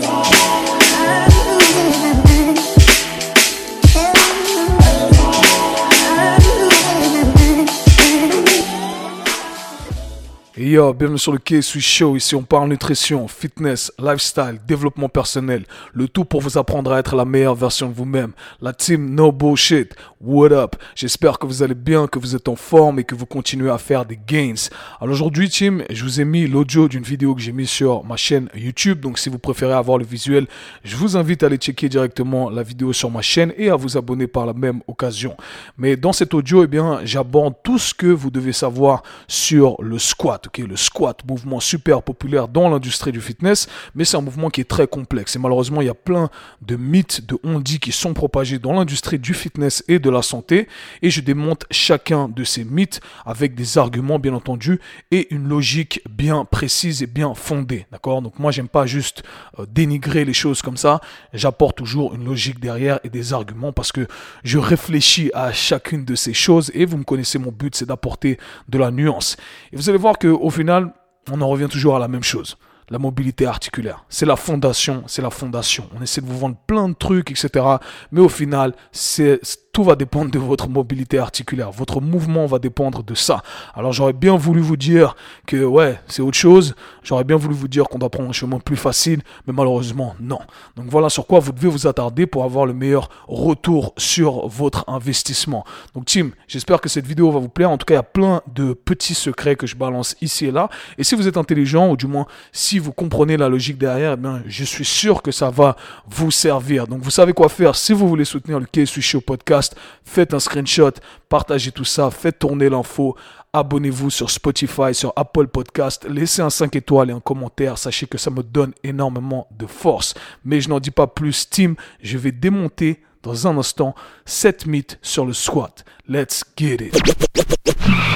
today. Bienvenue sur le K-Swiss Show. Ici, on parle nutrition, fitness, lifestyle, développement personnel. Le tout pour vous apprendre à être la meilleure version de vous-même. La team No Bullshit. What up? J'espère que vous allez bien, que vous êtes en forme et que vous continuez à faire des gains. Alors aujourd'hui, team, je vous ai mis l'audio d'une vidéo que j'ai mis sur ma chaîne YouTube. Donc si vous préférez avoir le visuel, je vous invite à aller checker directement la vidéo sur ma chaîne et à vous abonner par la même occasion. Mais dans cet audio, eh bien, j'aborde tout ce que vous devez savoir sur le squat le squat, mouvement super populaire dans l'industrie du fitness, mais c'est un mouvement qui est très complexe. Et malheureusement, il y a plein de mythes, de on-dit qui sont propagés dans l'industrie du fitness et de la santé. Et je démonte chacun de ces mythes avec des arguments, bien entendu, et une logique bien précise et bien fondée. D'accord? Donc moi, j'aime pas juste euh, dénigrer les choses comme ça. J'apporte toujours une logique derrière et des arguments parce que je réfléchis à chacune de ces choses et vous me connaissez, mon but, c'est d'apporter de la nuance. Et vous allez voir que au on en revient toujours à la même chose. La mobilité articulaire. C'est la fondation, c'est la fondation. On essaie de vous vendre plein de trucs, etc. Mais au final, c'est tout va dépendre de votre mobilité articulaire. Votre mouvement va dépendre de ça. Alors j'aurais bien voulu vous dire que ouais, c'est autre chose. J'aurais bien voulu vous dire qu'on doit prendre un chemin plus facile, mais malheureusement non. Donc voilà sur quoi vous devez vous attarder pour avoir le meilleur retour sur votre investissement. Donc team, j'espère que cette vidéo va vous plaire. En tout cas, il y a plein de petits secrets que je balance ici et là. Et si vous êtes intelligent, ou du moins si vous comprenez la logique derrière, eh bien, je suis sûr que ça va vous servir. Donc vous savez quoi faire si vous voulez soutenir le K Show podcast faites un screenshot, partagez tout ça, faites tourner l'info, abonnez-vous sur Spotify, sur Apple Podcast, laissez un 5 étoiles et un commentaire, sachez que ça me donne énormément de force. Mais je n'en dis pas plus, team, je vais démonter dans un instant 7 mythes sur le squat. Let's get it.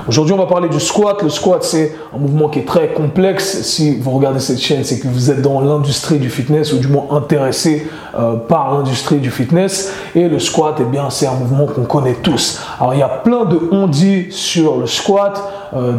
Aujourd'hui, on va parler du squat. Le squat, c'est un mouvement qui est très complexe. Si vous regardez cette chaîne, c'est que vous êtes dans l'industrie du fitness ou du moins intéressé euh, par l'industrie du fitness. Et le squat, eh bien, c'est un mouvement qu'on connaît tous. Alors, il y a plein de on dit sur le squat. Euh,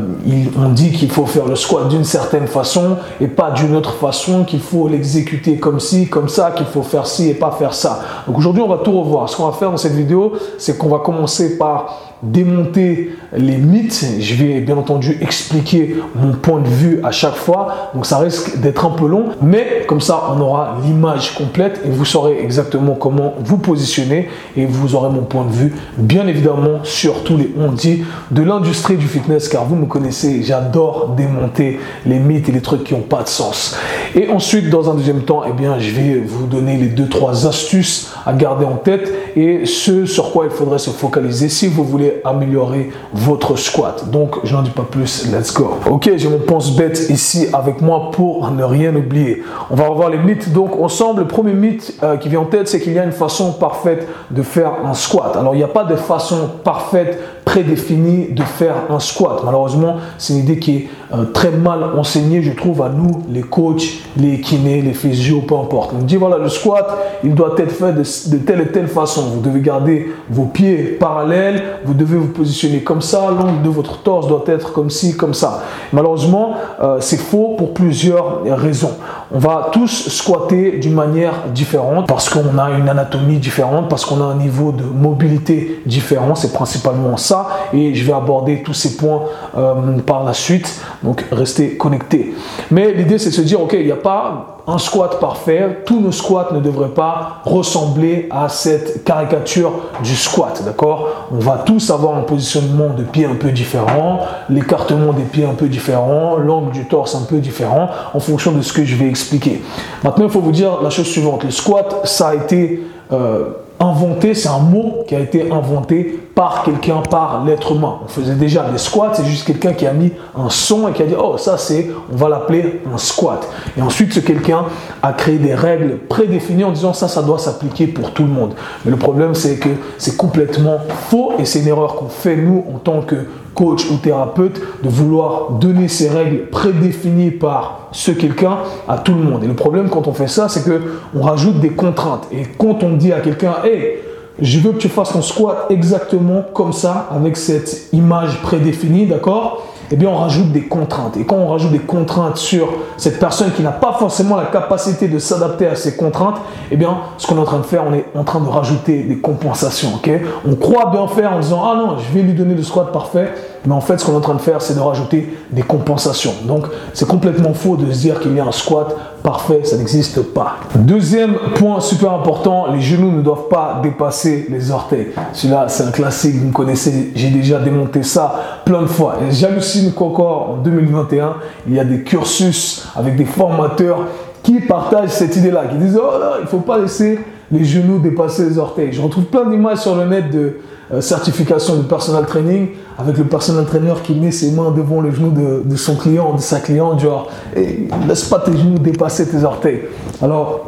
on dit qu'il faut faire le squat d'une certaine façon et pas d'une autre façon, qu'il faut l'exécuter comme ci, comme ça, qu'il faut faire ci et pas faire ça. Donc aujourd'hui, on va tout revoir. Ce qu'on va faire dans cette vidéo, c'est qu'on va commencer par démonter les mythes. Je vais bien entendu expliquer mon point de vue à chaque fois. Donc ça risque d'être un peu long, mais comme ça on aura l'image complète et vous saurez exactement comment vous positionner et vous aurez mon point de vue bien évidemment sur tous les on dit de l'industrie du fitness car vous me connaissez, j'adore démonter les mythes et les trucs qui n'ont pas de sens. Et ensuite dans un deuxième temps, eh bien je vais vous donner les deux trois astuces à garder en tête et ce sur quoi il faudrait se focaliser si vous voulez améliorer votre squat. Donc, je n'en dis pas plus, let's go. Ok, j'ai mon pense-bête ici avec moi pour ne rien oublier. On va revoir les mythes donc ensemble. Le premier mythe euh, qui vient en tête, c'est qu'il y a une façon parfaite de faire un squat. Alors, il n'y a pas de façon parfaite prédéfini de faire un squat. Malheureusement, c'est une idée qui est euh, très mal enseignée, je trouve, à nous, les coachs, les kinés, les physios, peu importe. On dit, voilà, le squat, il doit être fait de, telle et telle façon. Vous devez garder vos pieds parallèles, vous devez vous positionner comme ça, l'angle de votre torse doit être comme ci, comme ça. Malheureusement, euh, c'est faux pour plusieurs raisons. On va tous squatter d'une manière différente parce qu'on a une anatomie différente, parce qu'on a un niveau de mobilité différent. C'est principalement ça et je vais aborder tous ces points euh, par la suite. Donc restez connectés. Mais l'idée c'est de se dire, ok, il n'y a pas un squat parfait. Tous nos squats ne devraient pas ressembler à cette caricature du squat, d'accord? On va tous avoir un positionnement de pied un peu différent, l'écartement des pieds un peu différent, l'angle du torse un peu différent en fonction de ce que je vais expliquer. Maintenant, il faut vous dire la chose suivante. Le squat, ça a été... Euh, inventé, c'est un mot qui a été inventé par quelqu'un, par l'être humain. On faisait déjà des squats, c'est juste quelqu'un qui a mis un son et qui a dit, oh ça c'est, on va l'appeler un squat. Et ensuite ce quelqu'un a créé des règles prédéfinies en disant ça, ça doit s'appliquer pour tout le monde. Mais le problème c'est que c'est complètement faux et c'est une erreur qu'on fait nous en tant que coach ou thérapeute de vouloir donner ces règles prédéfinies par ce quelqu'un à tout le monde. Et le problème quand on fait ça, c'est que on rajoute des contraintes. Et quand on dit à quelqu'un, hey, je veux que tu fasses ton squat exactement comme ça, avec cette image prédéfinie, d'accord? Eh bien, on rajoute des contraintes. Et quand on rajoute des contraintes sur cette personne qui n'a pas forcément la capacité de s'adapter à ces contraintes, eh bien, ce qu'on est en train de faire, on est en train de rajouter des compensations. ok? On croit bien faire en disant Ah non, je vais lui donner le squat parfait. Mais en fait, ce qu'on est en train de faire, c'est de rajouter des compensations. Donc, c'est complètement faux de se dire qu'il y a un squat parfait, ça n'existe pas. Deuxième point super important, les genoux ne doivent pas dépasser les orteils. Celui-là, c'est un classique, vous me connaissez, j'ai déjà démonté ça plein de fois. J'hallucine qu'encore en 2021, il y a des cursus avec des formateurs qui partagent cette idée-là, qui disent Oh là, il ne faut pas laisser les genoux dépasser les orteils. Je retrouve plein d'images sur le net de certification de personal training avec le personal trainer qui met ses mains devant le genou de, son client, de sa cliente, genre, et laisse pas tes genoux dépasser tes orteils. Alors,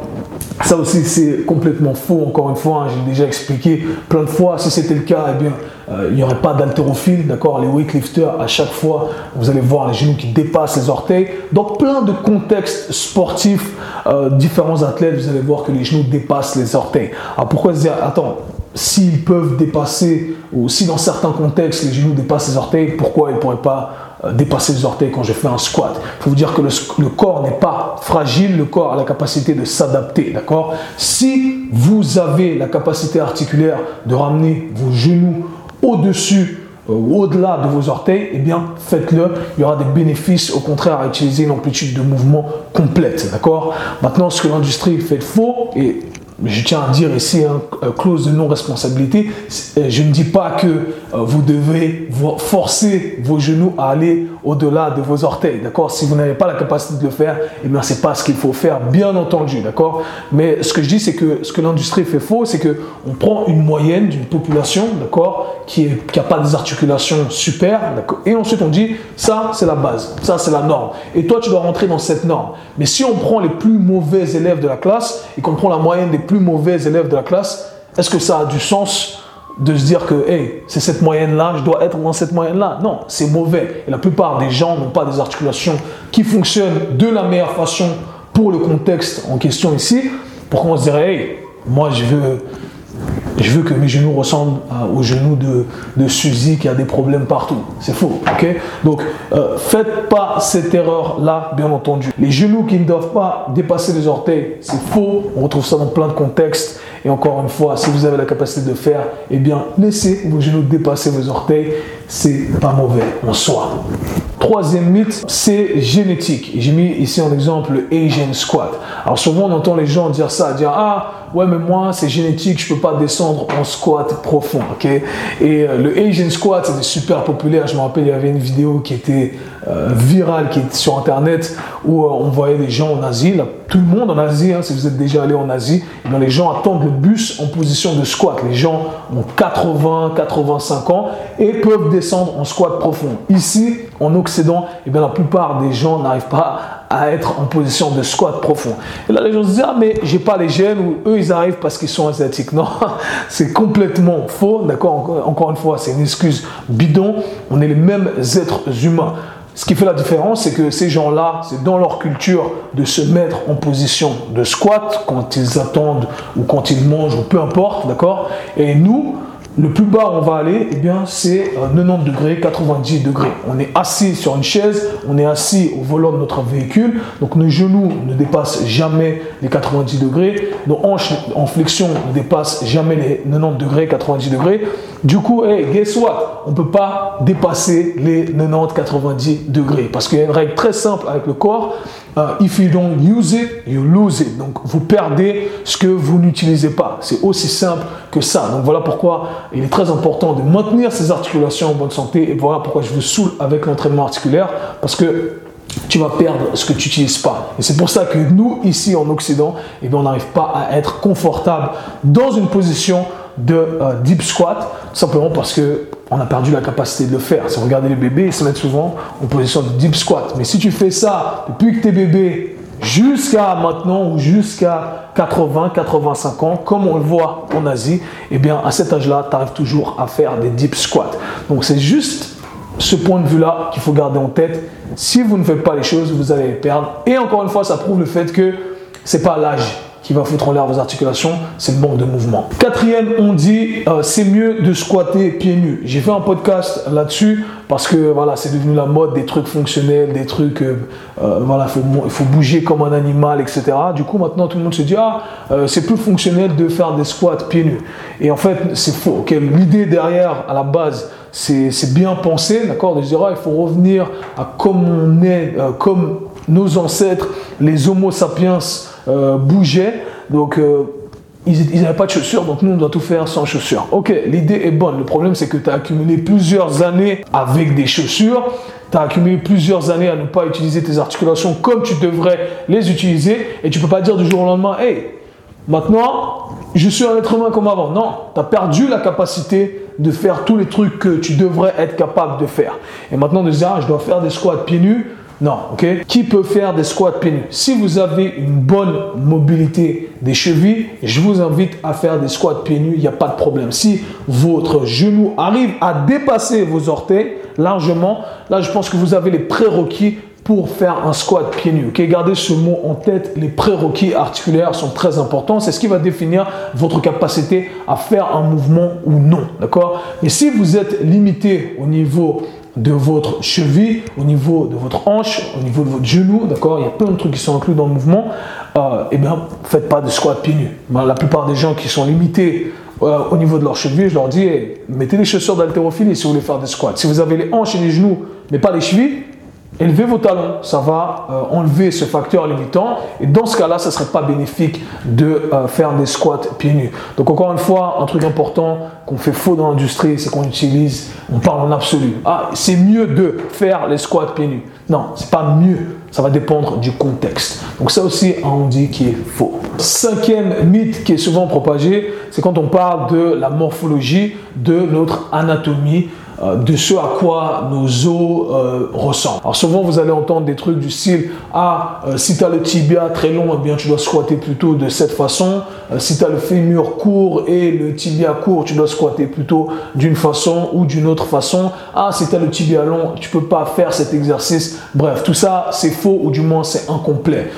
ça aussi, c'est complètement faux. Encore une fois, hein, j'ai déjà expliqué plein de fois. Si c'était le cas, eh bien, euh, il n'y aurait pas d'haltérophile, d'accord Les weightlifters, à chaque fois, vous allez voir les genoux qui dépassent les orteils. Dans plein de contextes sportifs, euh, différents athlètes, vous allez voir que les genoux dépassent les orteils. Alors pourquoi se dire, attends, s'ils peuvent dépasser, ou si dans certains contextes les genoux dépassent les orteils, pourquoi ils ne pourraient pas euh, dépasser les orteils quand je fais un squat? Il faut vous dire que le, corps n'est pas fragile, le corps a la capacité de s'adapter, d'accord? Si vous avez la capacité articulaire de ramener vos genoux au-dessus euh, ou au-delà de vos orteils, eh bien faites-le. Il y aura des bénéfices au contraire à utiliser une amplitude de mouvement complète. D'accord? Maintenant, ce que l'industrie fait de faux, et je tiens à dire ici, hein, clause de non-responsabilité, euh, je ne dis pas que euh, vous devez forcer vos genoux à aller au-delà de vos orteils, d'accord? Si vous n'avez pas la capacité de le faire, eh bien, c'est pas ce qu'il faut faire, bien entendu, d'accord? Mais ce que je dis, c'est que ce que l'industrie fait faux, c'est que on prend une moyenne d'une population, d'accord? Qui n'a pas des articulations super, d'accord? Et ensuite, on dit, ça, c'est la base, ça, c'est la norme. Et toi, tu dois rentrer dans cette norme. Mais si on prend les plus mauvais élèves de la classe et qu'on prend la moyenne des plus mauvais élèves de la classe, est-ce que ça a du sens de se dire que hey, c'est cette moyenne-là, je dois être dans cette moyenne-là? Non, c'est mauvais. Et la plupart des gens n'ont pas des articulations qui fonctionnent de la meilleure façon pour le contexte en question ici. Pourquoi on se dirait, hey, moi je veux je veux que mes genoux ressemblent aux genoux de, Suzy qui a des problèmes partout. C'est faux, ok? Donc, euh, faites pas cette erreur-là, bien entendu. Les genoux qui ne doivent pas dépasser les orteils, c'est faux. On retrouve ça dans plein de contextes. Et encore une fois, si vous avez la capacité de faire, eh bien, laissez vos genoux dépasser vos orteils. C'est pas mauvais en soi. Troisième mythe, c'est génétique. J'ai mis ici en exemple le Asian squat. Alors souvent on entend les gens dire ça, dire ah ouais mais moi c'est génétique, je peux pas descendre en squat profond, ok? Et euh, le Asian squat c'était super populaire. Je me rappelle il y avait une vidéo qui était euh, virale qui est sur internet où euh, on voyait des gens en Asie, tout le monde en Asie, hein, si vous êtes déjà allé en Asie, eh les gens attendent le bus en position de squat. Les gens ont 80, 85 ans et peuvent descendre en squat profond. Ici en Occident, eh bien la plupart des gens n'arrivent pas à être en position de squat profond. Et là, les gens se disent, ah, mais j'ai pas les gènes, ou eux, ils arrivent parce qu'ils sont asiatiques. Non, c'est complètement faux, d'accord? Encore une fois, c'est une excuse bidon. On est les mêmes êtres humains. Ce qui fait la différence, c'est que ces gens-là, c'est dans leur culture de se mettre en position de squat quand ils attendent ou quand ils mangent ou peu importe, d'accord? Et nous, le plus bas on va aller, eh bien, c'est 90 euh, degrés, 90 degrés. On est assis sur une chaise, on est assis au volant de notre véhicule, donc nos genoux ne dépassent jamais les 90 degrés, nos hanches en flexion ne dépassent jamais les 90 degrés, 90 degrés. Du coup, hey, guess what? On ne peut pas dépasser les 90-90 degrés. Parce qu'il y a une règle très simple avec le corps, Uh, if you don't use it, you lose it. Donc vous perdez ce que vous n'utilisez pas. C'est aussi simple que ça. Donc voilà pourquoi il est très important de maintenir ces articulations en bonne santé. Et voilà pourquoi je vous saoule avec l'entraînement articulaire. Parce que tu vas perdre ce que tu n'utilises pas. Et c'est pour ça que nous, ici en Occident, eh bien, on n'arrive pas à être confortable dans une position de euh, deep squat, simplement parce que on a perdu la capacité de le faire. Si vous regardez les bébés, ils se mettent souvent en position de deep squat. Mais si tu fais ça depuis que tu es bébé jusqu'à maintenant ou jusqu'à 80, 85 ans, comme on le voit en Asie, eh bien à cet âge-là, tu arrives toujours à faire des deep squats. Donc c'est juste ce point de vue-là qu'il faut garder en tête. Si vous ne faites pas les choses, vous allez les perdre. Et encore une fois, ça prouve le fait que c'est pas l'âge qui va foutre en l'air vos articulations, c'est le manque de mouvement. Quatrième, on dit euh, c'est mieux de squatter pieds nus. J'ai fait un podcast là-dessus parce que voilà, c'est devenu la mode des trucs fonctionnels, des trucs, euh, euh, voilà, il faut bouger comme un animal, etc. Du coup, maintenant, tout le monde se dit, ah, c'est plus fonctionnel de faire des squats pieds nus. Et en fait, c'est faux. L'idée derrière, à la base, c'est bien pensé, d'accord, de dire, ah, il faut revenir à comme on est, comme nos ancêtres, les Homo sapiens, euh, bougeaient. Donc, euh, ils n'avaient pas de chaussures, donc nous, on doit tout faire sans chaussures. Ok, l'idée est bonne. Le problème, c'est que tu as accumulé plusieurs années avec des chaussures. Tu as accumulé plusieurs années à ne pas utiliser tes articulations comme tu devrais les utiliser. Et tu peux pas dire du jour au lendemain, hey, maintenant, je suis un être humain comme avant. Non, tu as perdu la capacité de faire tous les trucs que tu devrais être capable de faire. Et maintenant, de dire, ah, je dois faire des squats pieds nus non, ok? Qui peut faire des squats pieds nus Si vous avez une bonne mobilité des chevilles, je vous invite à faire des squats pieds nus, il n'y a pas de problème. Si votre genou arrive à dépasser vos orteils largement, là je pense que vous avez les prérequis pour faire un squat pieds nus. Ok, gardez ce mot en tête. Les prérequis articulaires sont très importants. C'est ce qui va définir votre capacité à faire un mouvement ou non. D'accord? Mais si vous êtes limité au niveau de votre cheville, au niveau de votre hanche, au niveau de votre genou, d'accord Il y a plein de trucs qui sont inclus dans le mouvement. Euh, eh bien, faites pas de squat pieds nus. La plupart des gens qui sont limités euh, au niveau de leur cheville, je leur dis, mettez les chaussures d'haltérophilie si vous voulez faire des squats. Si vous avez les hanches et les genoux, mais pas les chevilles, Élevez vos talons, ça va euh, enlever ce facteur limitant et dans ce cas-là, ce ne serait pas bénéfique de euh, faire des squats pieds nus. Donc encore une fois, un truc important qu'on fait faux dans l'industrie, c'est qu'on utilise, on parle en absolu. Ah, c'est mieux de faire les squats pieds nus. Non, c'est pas mieux, ça va dépendre du contexte. Donc ça aussi, on dit qui est faux. Cinquième mythe qui est souvent propagé, c'est quand on parle de la morphologie de notre anatomie euh, de ce à quoi nos os euh, ressemblent. Alors souvent vous allez entendre des trucs du style ah euh, si tu as le tibia très long eh bien tu dois squatter plutôt de cette façon. Si tu as le fémur court et le tibia court tu dois squatter plutôt d'une façon ou d'une autre façon. Ah si tu as le tibia long tu peux pas faire cet exercice bref tout ça c'est faux ou du moins c'est incomplet.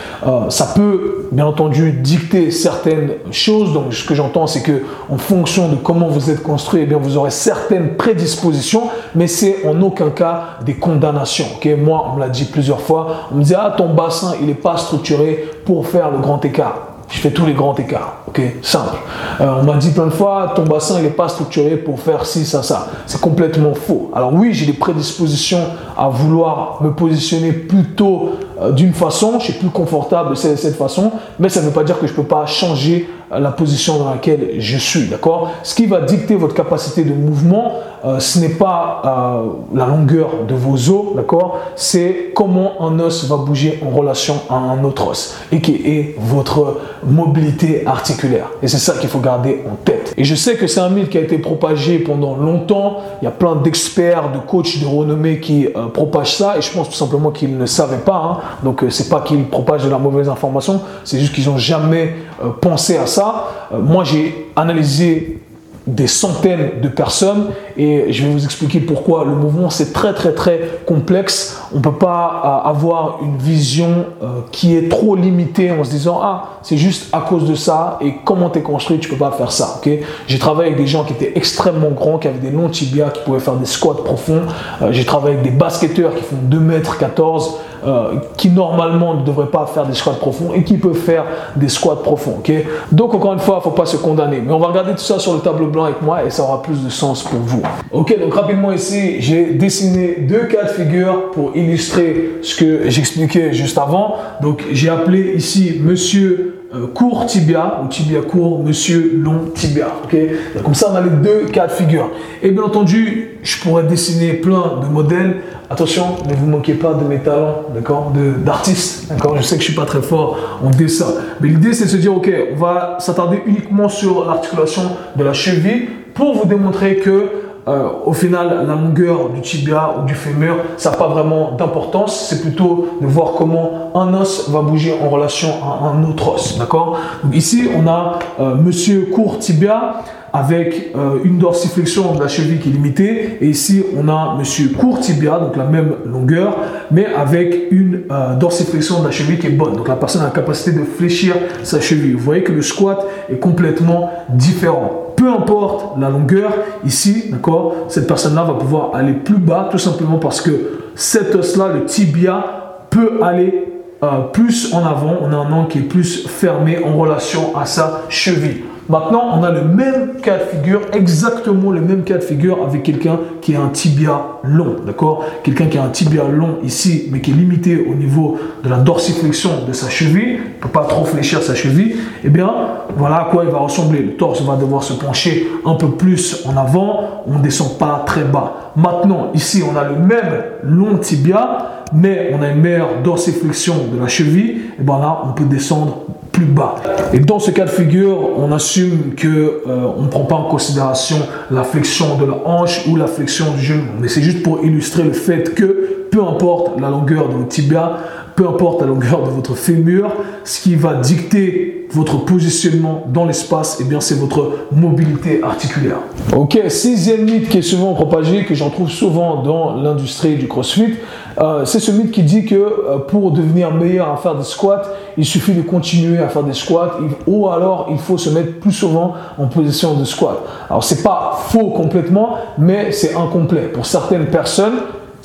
Ça peut bien entendu dicter certaines choses. Donc ce que j'entends c'est que en fonction de comment vous êtes construit eh bien vous aurez certaines prédispositions mais c'est en aucun cas des condamnations. Moi, on me l'a dit plusieurs fois, on me dit, ah, ton bassin, il n'est pas structuré pour faire le grand écart. Je fais tous les grands écarts, ok Simple. Euh, on m'a dit plein de fois, ton bassin, il n'est pas structuré pour faire ci, ça, ça. C'est complètement faux. Alors oui, j'ai des prédispositions à vouloir me positionner plutôt euh, d'une façon, je suis plus confortable de cette façon, mais ça ne veut pas dire que je ne peux pas changer la position dans laquelle je suis, d'accord? Ce qui va dicter votre capacité de mouvement, euh, ce n'est pas euh, la longueur de vos os, d'accord? C'est comment un os va bouger en relation à un autre os, et qui est votre mobilité articulaire. Et c'est ça qu'il faut garder en tête. Et je sais que c'est un mythe qui a été propagé pendant longtemps. Il y a plein d'experts, de coachs de renommée qui euh, propagent ça, et je pense tout simplement qu'ils ne savaient pas. Hein. Donc c'est pas qu'ils propagent de la mauvaise information, c'est juste qu'ils n'ont jamais pensé à ça euh, moi, j'ai analysé des centaines de personnes et je vais vous expliquer pourquoi. Le mouvement c'est très très très complexe. On ne peut pas euh, avoir une vision euh, qui est trop limitée en se disant ah c'est juste à cause de ça et comment tu es construit tu peux pas faire ça ok? J'ai travaillé avec des gens qui étaient extrêmement grands qui avaient des longs tibias qui pouvaient faire des squats profonds. J'ai travaillé avec des basketteurs qui font 2 mètres 14 euh, qui normalement ne devrait pas faire des squats profonds et qui peut faire des squats profonds. ok? Donc encore une fois, il ne faut pas se condamner. Mais on va regarder tout ça sur le tableau blanc avec moi et ça aura plus de sens pour vous. Ok, donc rapidement ici, j'ai dessiné deux cas de figure pour illustrer ce que j'expliquais juste avant. Donc j'ai appelé ici Monsieur euh, court tibia ou tibia court, monsieur long tibia. ok? Comme ça, on a les deux cas de figure. Et bien entendu, je pourrais dessiner plein de modèles. Attention, ne vous manquez pas de mes talents, d'accord, d'artiste, d'accord? Je sais que je suis pas très fort en dessin, mais l'idée c'est de se dire, ok, on va s'attarder uniquement sur l'articulation de la cheville pour vous démontrer que euh, au final, la longueur du tibia ou du fémur, ça n'a pas vraiment d'importance. C'est plutôt de voir comment un os va bouger en relation à un autre os. D'accord? Ici, on a euh, monsieur court tibia avec euh, une dorsiflexion de la cheville qui est limitée. Et ici, on a monsieur court tibia, donc la même longueur, mais avec une euh, dorsiflexion de la cheville qui est bonne. Donc la personne a la capacité de fléchir sa cheville. Vous voyez que le squat est complètement différent. Peu importe la longueur, ici, d'accord, cette personne-là va pouvoir aller plus bas, tout simplement parce que cet os-là, le tibia, peut aller euh, plus en avant. On a un angle qui est plus fermé en relation à sa cheville. Maintenant, on a le même cas de figure, exactement le même cas de figure avec quelqu'un qui a un tibia long, d'accord? Quelqu'un qui a un tibia long ici, mais qui est limité au niveau de la dorsiflexion de sa cheville, ne peut pas trop fléchir sa cheville, eh bien, voilà à quoi il va ressembler. Le torse va devoir se pencher un peu plus en avant, on ne descend pas très bas. Maintenant, ici, on a le même long tibia, mais on a une meilleure dorsiflexion de la cheville, et bien là, on peut descendre bas. Et dans ce cas de figure, on assume que euh, on ne prend pas en considération la flexion de la hanche ou la flexion du genou. Mais c'est juste pour illustrer le fait que peu importe la longueur de votre tibia, peu importe la longueur de votre fémur, ce qui va dicter votre positionnement dans l'espace, eh bien c'est votre mobilité articulaire. Ok, sixième mythe qui est souvent propagé, que j'en trouve souvent dans l'industrie du CrossFit, euh, c'est ce mythe qui dit que euh, pour devenir meilleur à faire des squats, il suffit de continuer à faire des squats, ou alors il faut se mettre plus souvent en position de squat. Alors c'est pas faux complètement, mais c'est incomplet. Pour certaines personnes,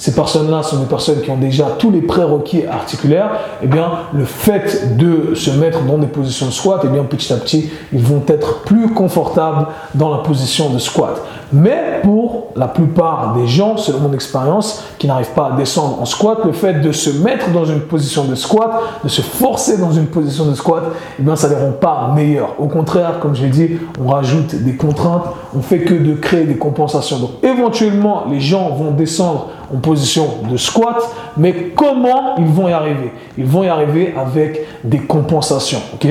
ces personnes-là sont des personnes qui ont déjà tous les prérequis articulaires, eh bien, le fait de se mettre dans des positions de squat, eh bien, petit à petit, ils vont être plus confortables dans la position de squat. Mais pour la plupart des gens, selon mon expérience, qui n'arrivent pas à descendre en squat, le fait de se mettre dans une position de squat, de se forcer dans une position de squat, eh bien, ça ne les rend pas meilleurs. Au contraire, comme je l'ai dit, on rajoute des contraintes, on fait que de créer des compensations. Donc, éventuellement, les gens vont descendre en position de squat, mais comment ils vont y arriver? Ils vont y arriver avec des compensations, ok?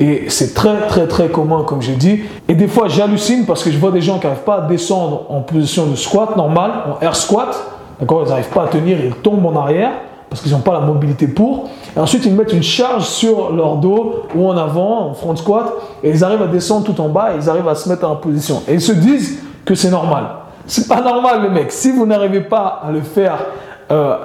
Et c'est très très très commun, comme j'ai dit. Et des fois, j'hallucine parce que je vois des gens qui n'arrivent pas à descendre en position de squat normal, en air squat, d'accord? Ils n'arrivent pas à tenir, ils tombent en arrière parce qu'ils n'ont pas la mobilité pour. Et ensuite, ils mettent une charge sur leur dos ou en avant, en front squat, et ils arrivent à descendre tout en bas et ils arrivent à se mettre en position. Et ils se disent que c'est normal. C'est pas normal, le mec. Si vous n'arrivez pas à le faire euh,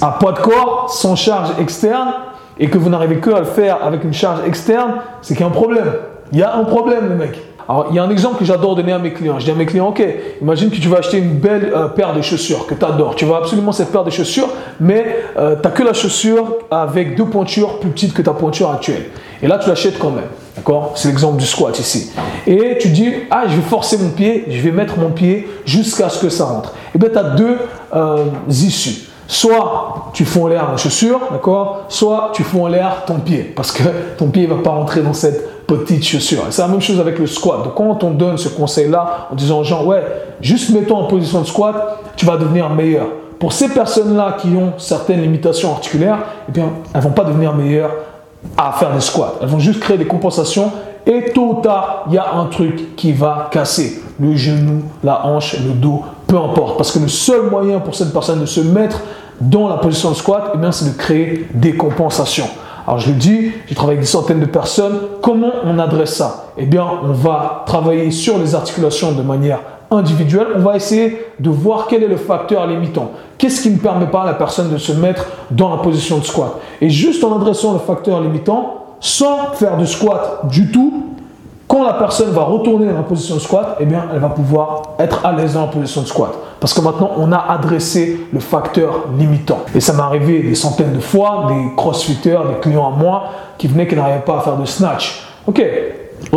à poids de corps, sans charge externe, et que vous n'arrivez que à le faire avec une charge externe, c'est qu'il y a un problème. Il y a un problème, le mec. Alors, il y a un exemple que j'adore donner à mes clients. Je dis à mes clients, ok, imagine que tu vas acheter une belle euh, paire de chaussures que tu adores. Tu veux absolument cette paire de chaussures, mais euh, tu n'as que la chaussure avec deux pointures plus petites que ta pointure actuelle. Et là, tu l'achètes quand même. D'accord? C'est l'exemple du squat ici. Et tu dis, ah, je vais forcer mon pied, je vais mettre mon pied jusqu'à ce que ça rentre. Et eh bien, tu as deux euh, issues. Soit tu fous en l'air la chaussure, d'accord? Soit tu fous en l'air ton pied, parce que ton pied ne va pas rentrer dans cette petite chaussure. C'est la même chose avec le squat. Donc, quand on donne ce conseil-là, en disant aux gens, ouais, juste mets-toi en position de squat, tu vas devenir meilleur. Pour ces personnes-là qui ont certaines limitations articulaires, eh bien, elles ne vont pas devenir meilleures à faire des squats. Elles vont juste créer des compensations et tôt ou tard, il y a un truc qui va casser. Le genou, la hanche, le dos, peu importe. Parce que le seul moyen pour cette personne de se mettre dans la position de squat, eh c'est de créer des compensations. Alors je le dis, j'ai travaillé avec des centaines de personnes. Comment on adresse ça? Eh bien, on va travailler sur les articulations de manière individuelle. On va essayer de voir quel est le facteur limitant. Qu'est-ce qui ne permet pas à la personne de se mettre dans la position de squat? Et juste en adressant le facteur limitant, sans faire de squat du tout, quand la personne va retourner dans la position de squat, eh bien, elle va pouvoir être à l'aise dans la position de squat. Parce que maintenant, on a adressé le facteur limitant. Et ça m'est arrivé des centaines de fois, des crossfitters, des clients à moi, qui venaient qui n'arrivaient pas à faire de snatch. Ok,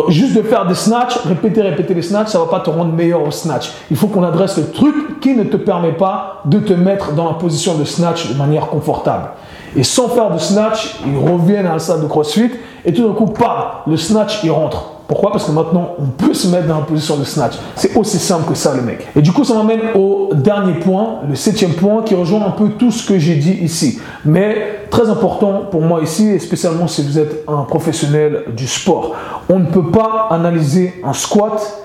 Juste de faire des snatchs, répéter, répéter les snatchs, ça ne va pas te rendre meilleur au snatch. Il faut qu'on adresse le truc qui ne te permet pas de te mettre dans la position de snatch de manière confortable. Et sans faire de snatch, ils reviennent à la salle de CrossFit et tout d'un coup, pas le snatch, il rentre. Pourquoi? Parce que maintenant, on peut se mettre dans la position de snatch. C'est aussi simple que ça, le mec. Et du coup, ça m'amène au dernier point, le septième point, qui rejoint un peu tout ce que j'ai dit ici. Mais très important pour moi ici, et spécialement si vous êtes un professionnel du sport. On ne peut pas analyser un squat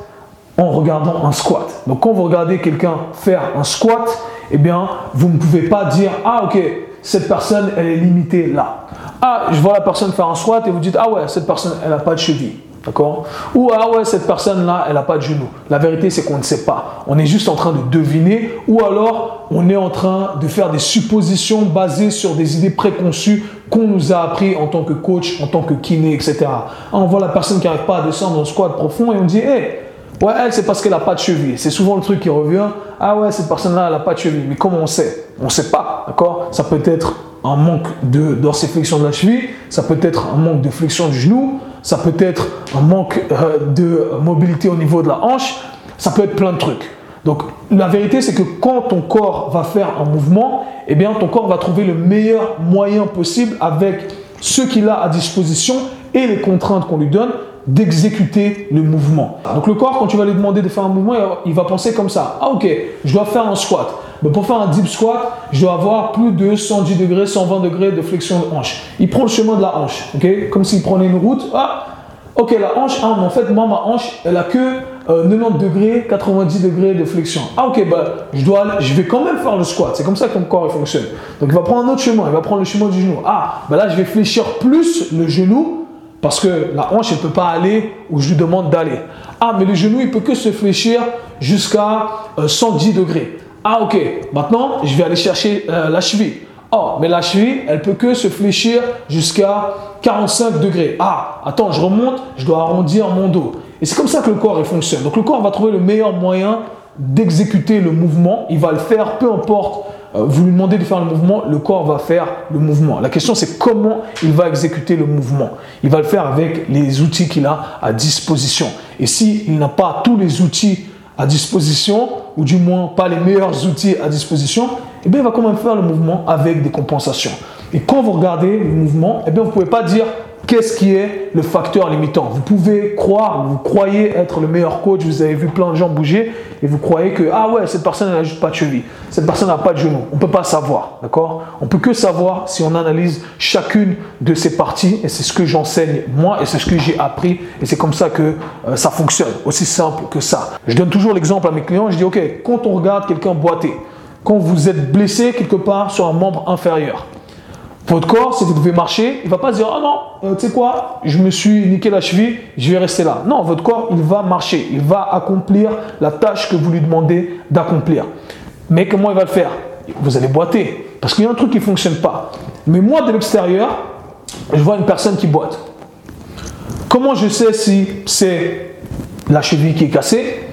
en regardant un squat. Donc quand vous regardez quelqu'un faire un squat, eh bien, vous ne pouvez pas dire, ah ok, cette personne, elle est limitée là. Ah, je vois la personne faire un squat et vous dites, ah ouais, cette personne, elle n'a pas de cheville. D'accord? Ou ah ouais, cette personne-là, elle n'a pas de genou. La vérité, c'est qu'on ne sait pas. On est juste en train de deviner ou alors on est en train de faire des suppositions basées sur des idées préconçues qu'on nous a appris en tant que coach, en tant que kiné, etc. Ah, on voit la personne qui n'arrive pas à descendre le squat profond et on dit, hé, ouais, elle, c'est parce qu'elle n'a pas de cheville. C'est souvent le truc qui revient. Ah ouais, cette personne-là, elle n'a pas de cheville. Mais comment on sait? On ne sait pas. D'accord? Ça peut être un manque de dorsiflexion de la cheville, ça peut être un manque de flexion du genou, ça peut être un manque euh, de mobilité au niveau de la hanche, ça peut être plein de trucs. Donc la vérité c'est que quand ton corps va faire un mouvement, eh bien ton corps va trouver le meilleur moyen possible avec ce qu'il a à disposition et les contraintes qu'on lui donne d'exécuter le mouvement. Donc le corps, quand tu vas lui demander de faire un mouvement, il va penser comme ça. Ah ok, je dois faire un squat. Mais pour faire un deep squat, je dois avoir plus de 110 degrés, 120 degrés de flexion de hanche. Il prend le chemin de la hanche, ok? Comme s'il prenait une route. Ah, ok, la hanche, ah, mais en fait, moi, ma hanche, elle a que 90 euh, degrés, 90 degrés de flexion. Ah, ok, bah, je, dois, je vais quand même faire le squat. C'est comme ça que ton corps fonctionne. Donc, il va prendre un autre chemin. Il va prendre le chemin du genou. Ah, bah là, je vais fléchir plus le genou parce que la hanche, ne peut pas aller où je lui demande d'aller. Ah, mais le genou, il peut que se fléchir jusqu'à 110 euh, degrés. Ah ok, maintenant je vais aller chercher euh, la cheville. Oh, mais la cheville, elle peut que se fléchir jusqu'à 45 degrés. Ah, attends, je remonte, je dois arrondir mon dos. Et c'est comme ça que le corps fonctionne. Donc le corps va trouver le meilleur moyen d'exécuter le mouvement. Il va le faire, peu importe. Euh, vous lui demandez de faire le mouvement, le corps va faire le mouvement. La question c'est comment il va exécuter le mouvement. Il va le faire avec les outils qu'il a à disposition. Et s'il n'a pas tous les outils à disposition, ou du moins pas les meilleurs outils à disposition, eh bien, il va quand même faire le mouvement avec des compensations. Et quand vous regardez le mouvement, eh bien, vous ne pouvez pas dire qu'est-ce qui est le facteur limitant? Vous pouvez croire, vous croyez être le meilleur coach, vous avez vu plein de gens bouger et vous croyez que, ah ouais, cette personne n'a juste pas de cheville, cette personne n'a pas de genou. On ne peut pas savoir, d'accord? On peut que savoir si on analyse chacune de ces parties et c'est ce que j'enseigne moi et c'est ce que j'ai appris et c'est comme ça que euh, ça fonctionne, aussi simple que ça. Je donne toujours l'exemple à mes clients, je dis, ok, quand on regarde quelqu'un boiter, quand vous êtes blessé quelque part sur un membre inférieur, votre corps, si vous devez marcher, il ne va pas se dire, ah non, euh, tu sais quoi, je me suis niqué la cheville, je vais rester là. Non, votre corps, il va marcher, il va accomplir la tâche que vous lui demandez d'accomplir. Mais comment il va le faire? Vous allez boiter, parce qu'il y a un truc qui ne fonctionne pas. Mais moi, de l'extérieur, je vois une personne qui boite. Comment je sais si c'est la cheville qui est cassée?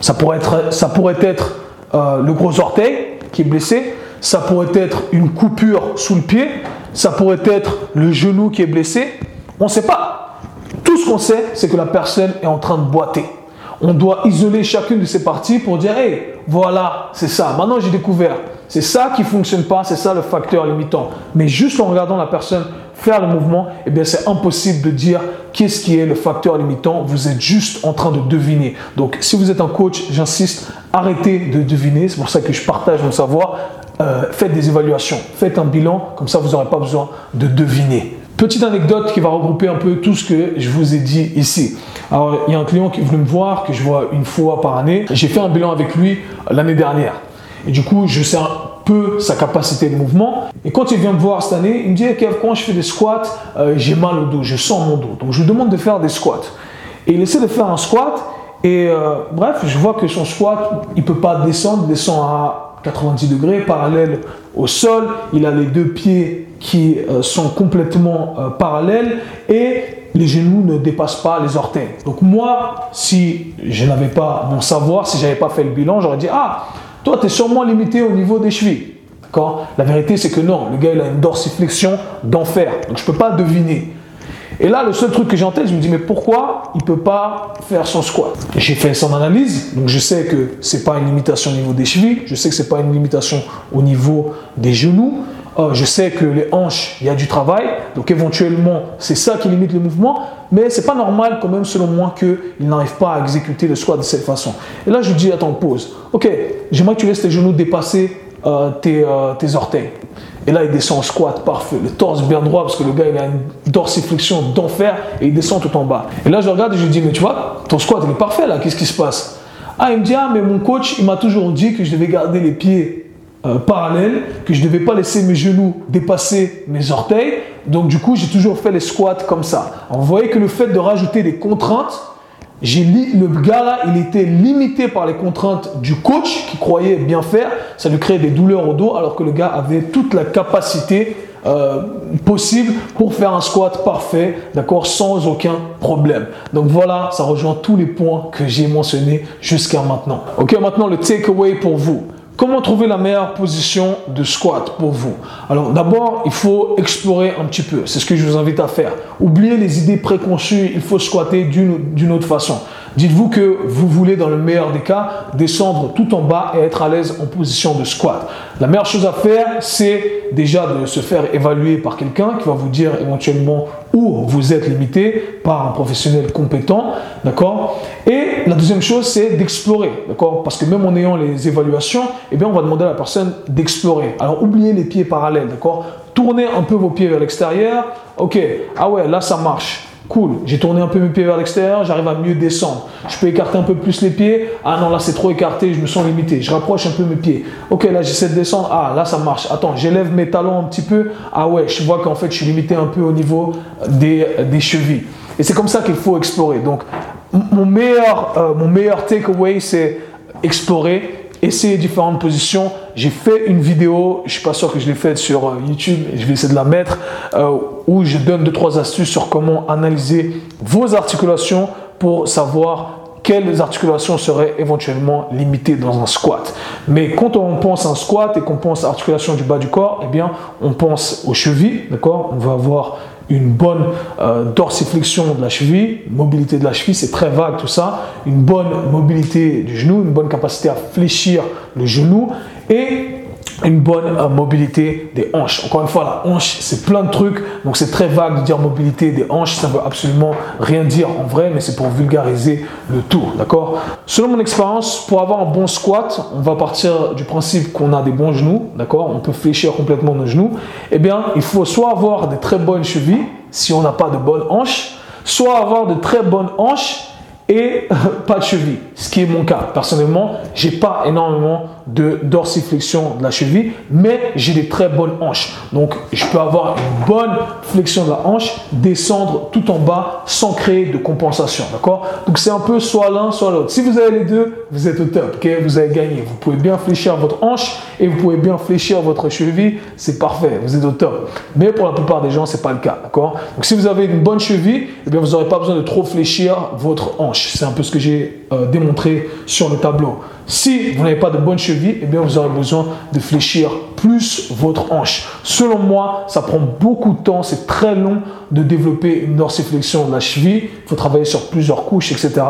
Ça pourrait être, ça pourrait être euh, le gros orteil qui est blessé ça pourrait être une coupure sous le pied, ça pourrait être le genou qui est blessé. On ne sait pas. Tout ce qu'on sait, c'est que la personne est en train de boiter. On doit isoler chacune de ces parties pour dire, hey, voilà, c'est ça. Maintenant, j'ai découvert. C'est ça qui ne fonctionne pas, c'est ça le facteur limitant. Mais juste en regardant la personne faire le mouvement, eh bien, c'est impossible de dire qu'est-ce qui est le facteur limitant. Vous êtes juste en train de deviner. Donc, si vous êtes un coach, j'insiste, arrêtez de deviner. C'est pour ça que je partage mon savoir. Euh, faites des évaluations, faites un bilan, comme ça vous n'aurez pas besoin de deviner. Petite anecdote qui va regrouper un peu tout ce que je vous ai dit ici. Alors, il y a un client qui est venu me voir, que je vois une fois par année. J'ai fait un bilan avec lui euh, l'année dernière. Et du coup, je sais un peu sa capacité de mouvement. Et quand il vient me voir cette année, il me dit Kev, quand je fais des squats, euh, j'ai mal au dos, je sens mon dos. Donc, je lui demande de faire des squats. Et il essaie de faire un squat. Et bref, je vois que son squat, il ne peut pas descendre, descend à 90 degrés, parallèle au sol. Il a les deux pieds qui euh, sont complètement euh, parallèles et les genoux ne dépassent pas les orteils. Donc moi, si je n'avais pas mon savoir, si je n'avais pas fait le bilan, j'aurais dit, ah, toi, tu es sûrement limité au niveau des chevilles. La vérité, c'est que non, le gars, il a une dorsiflexion d'enfer. Donc je ne peux pas deviner. Et là, le seul truc que j'ai en tête, je me dis, mais pourquoi il ne peut pas faire son squat? J'ai fait son analyse, donc je sais que ce n'est pas une limitation au niveau des chevilles, je sais que ce n'est pas une limitation au niveau des genoux, euh, je sais que les hanches, il y a du travail, donc éventuellement, c'est ça qui limite le mouvement, mais c'est pas normal quand même, selon moi, qu'il n'arrive pas à exécuter le squat de cette façon. Et là, je dis, attends, pause. Ok, j'aimerais que tu laisses tes genoux dépasser euh, euh, tes orteils. Et là, il descend en squat, parfait. Le torse bien droit, parce que le gars, il a une dorsiflexion d'enfer et il descend tout en bas. Et là, je regarde et je lui dis, mais tu vois, ton squat, il est parfait là, qu'est-ce qui se passe? Ah, il me dit, ah, mais mon coach, il m'a toujours dit que je devais garder les pieds euh, parallèles, que je ne devais pas laisser mes genoux dépasser mes orteils. Donc, du coup, j'ai toujours fait les squats comme ça. On voyait que le fait de rajouter des contraintes, j'ai le gars là, il était limité par les contraintes du coach qui croyait bien faire. Ça lui créait des douleurs au dos alors que le gars avait toute la capacité euh, possible pour faire un squat parfait, d'accord, sans aucun problème. Donc voilà, ça rejoint tous les points que j'ai mentionnés jusqu'à maintenant. Ok, maintenant le takeaway pour vous. Comment trouver la meilleure position de squat pour vous? Alors d'abord, il faut explorer un petit peu. C'est ce que je vous invite à faire. Oubliez les idées préconçues, il faut squatter d'une autre façon. Dites-vous que vous voulez, dans le meilleur des cas, descendre tout en bas et être à l'aise en position de squat. La meilleure chose à faire, c'est déjà de se faire évaluer par quelqu'un qui va vous dire éventuellement où vous êtes limité par un professionnel compétent, d'accord? Et la deuxième chose, c'est d'explorer, d'accord? Parce que même en ayant les évaluations, eh bien, on va demander à la personne d'explorer. Alors, oubliez les pieds parallèles, d'accord? Tournez un peu vos pieds vers l'extérieur. Ok, ah ouais, là ça marche. Cool, j'ai tourné un peu mes pieds vers l'extérieur, j'arrive à mieux descendre. Je peux écarter un peu plus les pieds. Ah non, là c'est trop écarté, je me sens limité. Je rapproche un peu mes pieds. Ok, là j'essaie de descendre. Ah, là ça marche. Attends, j'élève mes talons un petit peu. Ah ouais, je vois qu'en fait je suis limité un peu au niveau des, chevilles. Et c'est comme ça qu'il faut explorer. Donc, meilleur, euh, mon meilleur takeaway, c'est explorer essayer différentes positions. J'ai fait une vidéo, je suis pas sûr que je l'ai faite sur euh, YouTube, je vais essayer de la mettre, euh, où je donne deux trois astuces sur comment analyser vos articulations pour savoir quelles articulations seraient éventuellement limitées dans un squat. Mais quand on pense un squat et qu'on pense à l'articulation du bas du corps, eh bien, on pense aux chevilles, d'accord? On va avoir une bonne euh, dorsiflexion de la cheville, mobilité de la cheville, c'est très vague tout ça, une bonne mobilité du genou, une bonne capacité à fléchir le genou et une bonne euh, mobilité des hanches. Encore une fois, la hanche, c'est plein de trucs, donc c'est très vague de dire mobilité des hanches, ça veut absolument rien dire en vrai, mais c'est pour vulgariser le tout, d'accord? Selon mon expérience, pour avoir un bon squat, on va partir du principe qu'on a des bons genoux, d'accord? On peut fléchir complètement nos genoux. Eh bien, il faut soit avoir de très bonnes chevilles, si on n'a pas de bonnes hanches, soit avoir de très bonnes hanches et pas de cheville, ce qui est mon cas. Personnellement, j'ai pas énormément de dorsiflexion de la cheville, mais j'ai des très bonnes hanches. Donc, je peux avoir une bonne flexion de la hanche, descendre tout en bas sans créer de compensation. D'accord? Donc, c'est un peu soit l'un, soit l'autre. Si vous avez les deux, vous êtes au top. vous avez gagné. Vous pouvez bien fléchir votre hanche et vous pouvez bien fléchir votre cheville. C'est parfait. Vous êtes au top. Mais pour la plupart des gens, c'est pas le cas. D'accord? Donc, si vous avez une bonne cheville, eh bien, vous n'aurez pas besoin de trop fléchir votre C'est un peu ce que j'ai euh, démontré sur le tableau. Si vous n'avez pas de bonne cheville, eh bien vous aurez besoin de fléchir plus votre hanche. Selon moi, ça prend beaucoup de temps, c'est très long de développer une dorsiflexion de la cheville. Il faut travailler sur plusieurs couches, etc.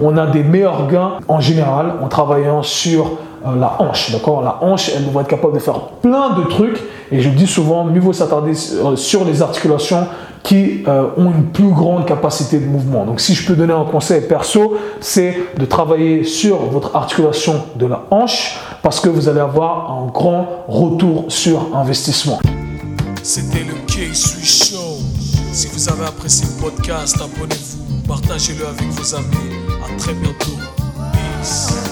On a des meilleurs gains en général en travaillant sur euh, la hanche. D'accord? La hanche, elle devrait être capable de faire plein de trucs. Et je dis souvent, mieux vaut s'attarder sur les articulations qui euh, ont une plus grande capacité de mouvement. Donc si je peux donner un conseil perso, c'est de travailler sur votre articulation de la hanche parce que vous allez avoir un grand retour sur investissement. C'était le K-Swiss Show. Si vous avez apprécié le podcast, abonnez-vous, partagez-le avec vos amis. À très bientôt. Peace.